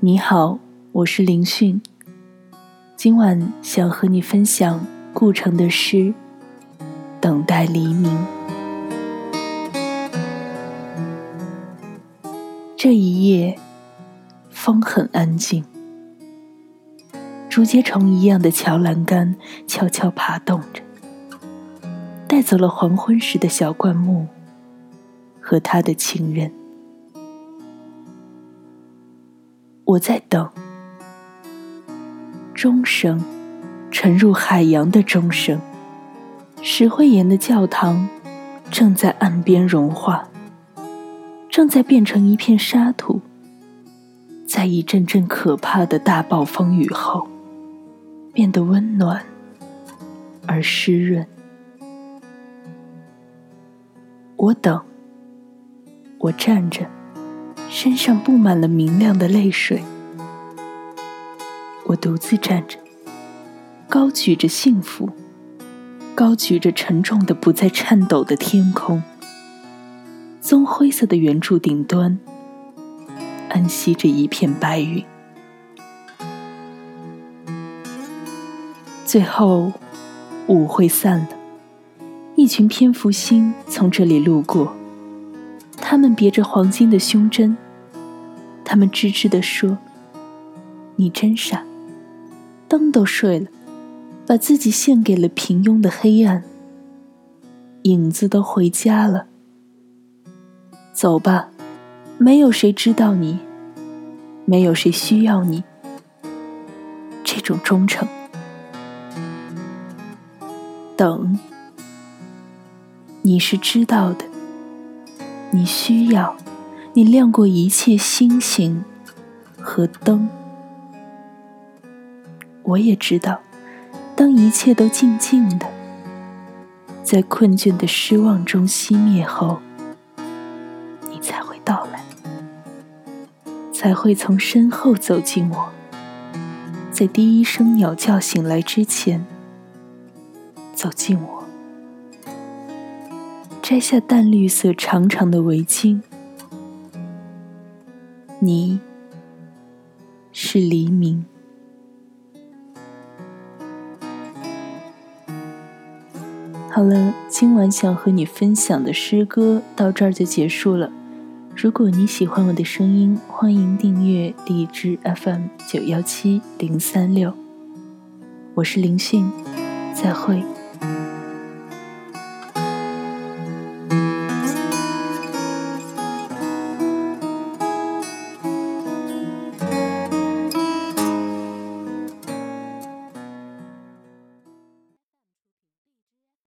你好，我是林迅。今晚想和你分享顾城的诗《等待黎明》。这一夜，风很安静，竹节虫一样的桥栏杆悄悄爬动着，带走了黄昏时的小灌木和他的情人。我在等，钟声，沉入海洋的钟声。石灰岩的教堂正在岸边融化，正在变成一片沙土，在一阵阵可怕的大暴风雨后，变得温暖而湿润。我等，我站着。身上布满了明亮的泪水，我独自站着，高举着幸福，高举着沉重的不再颤抖的天空。棕灰色的圆柱顶端，安息着一片白云。最后，舞会散了，一群蝙蝠星从这里路过。他们别着黄金的胸针，他们吱吱地说：“你真傻，灯都睡了，把自己献给了平庸的黑暗。影子都回家了，走吧，没有谁知道你，没有谁需要你。这种忠诚，等，你是知道的。”你需要，你亮过一切星星和灯。我也知道，当一切都静静的，在困倦的失望中熄灭后，你才会到来，才会从身后走进我，在第一声鸟叫醒来之前，走进我。摘下淡绿色长长的围巾，你是黎明。好了，今晚想和你分享的诗歌到这儿就结束了。如果你喜欢我的声音，欢迎订阅荔枝 FM 九幺七零三六。我是林讯，再会。